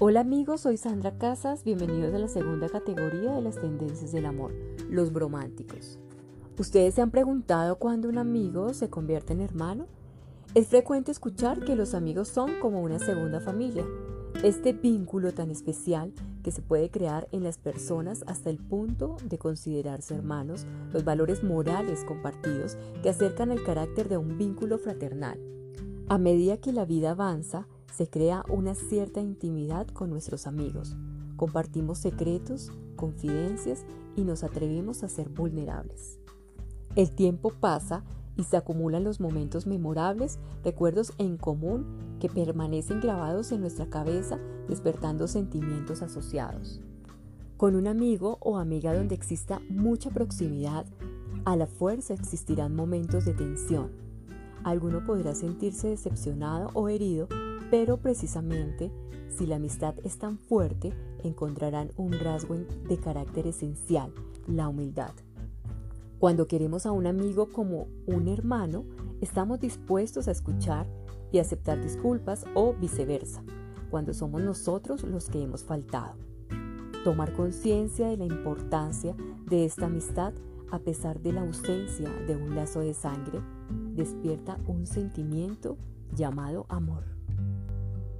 Hola amigos, soy Sandra Casas, bienvenidos a la segunda categoría de las tendencias del amor, los brománticos. ¿Ustedes se han preguntado cuándo un amigo se convierte en hermano? Es frecuente escuchar que los amigos son como una segunda familia, este vínculo tan especial que se puede crear en las personas hasta el punto de considerarse hermanos, los valores morales compartidos que acercan el carácter de un vínculo fraternal. A medida que la vida avanza, se crea una cierta intimidad con nuestros amigos. Compartimos secretos, confidencias y nos atrevimos a ser vulnerables. El tiempo pasa y se acumulan los momentos memorables, recuerdos en común que permanecen grabados en nuestra cabeza, despertando sentimientos asociados. Con un amigo o amiga donde exista mucha proximidad, a la fuerza existirán momentos de tensión. Alguno podrá sentirse decepcionado o herido pero precisamente si la amistad es tan fuerte, encontrarán un rasgo de carácter esencial, la humildad. Cuando queremos a un amigo como un hermano, estamos dispuestos a escuchar y aceptar disculpas o viceversa, cuando somos nosotros los que hemos faltado. Tomar conciencia de la importancia de esta amistad a pesar de la ausencia de un lazo de sangre, despierta un sentimiento llamado amor.